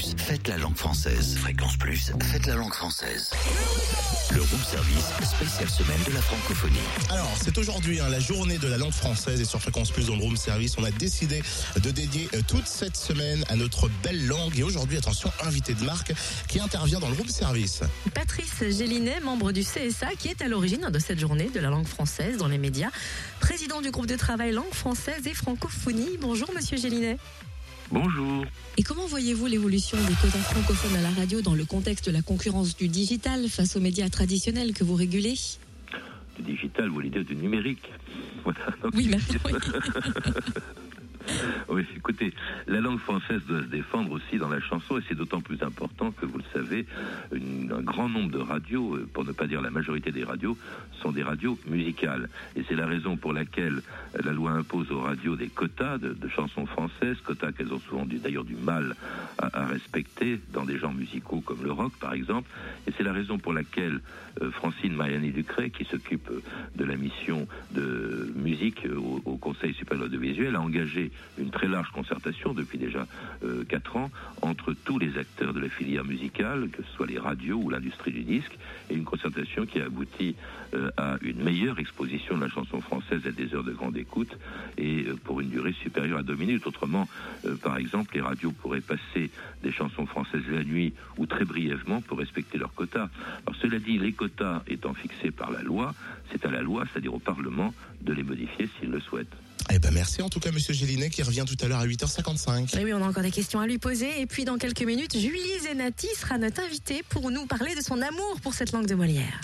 Plus, faites la langue française. Fréquence Plus, faites la langue française. Le room service, spéciale semaine de la francophonie. Alors, c'est aujourd'hui hein, la journée de la langue française et sur Fréquence Plus dans le Room Service, on a décidé de dédier euh, toute cette semaine à notre belle langue. Et aujourd'hui, attention, invité de marque qui intervient dans le Room Service. Patrice Gélinet, membre du CSA, qui est à l'origine de cette journée de la langue française dans les médias, président du groupe de travail langue française et francophonie. Bonjour, monsieur Gélinet. Bonjour. Et comment voyez-vous l'évolution des quotas francophones à la radio dans le contexte de la concurrence du digital face aux médias traditionnels que vous régulez? Du digital, vous voulez dire du numérique Voilà. Oui, merci. oui. Oui, écoutez, la langue française doit se défendre aussi dans la chanson et c'est d'autant plus important que, vous le savez, un grand nombre de radios, euh, pour ne pas dire la majorité des radios, sont des radios musicales. Et c'est la raison pour laquelle euh, la loi impose aux radios des quotas de, chansons françaises, quotas qu'elles ont souvent d'ailleurs du mal à, respecter dans des genres musicaux comme le rock par exemple. Et c'est la raison pour laquelle euh, Francine Mariani Ducret, qui s'occupe de la mission de musique au, Conseil supérieur de l'audiovisuel, a engagé une large concertation depuis déjà euh, quatre ans entre tous les acteurs de la filière musicale, que ce soit les radios ou l'industrie du disque, et une concertation qui a abouti euh, à une meilleure exposition de la chanson française à des heures de grande écoute et euh, pour une durée supérieure à deux minutes. Autrement, euh, par exemple, les radios pourraient passer des chansons françaises la nuit ou très brièvement pour respecter leurs quotas. Alors cela dit, les quotas étant fixés par la loi, c'est à la loi, c'est-à-dire au Parlement, de les modifier s'il le souhaite. Eh ben merci en tout cas, monsieur Gélinet, qui revient tout à l'heure à 8h55. Et oui, on a encore des questions à lui poser. Et puis, dans quelques minutes, Julie Zenati sera notre invitée pour nous parler de son amour pour cette langue de Molière.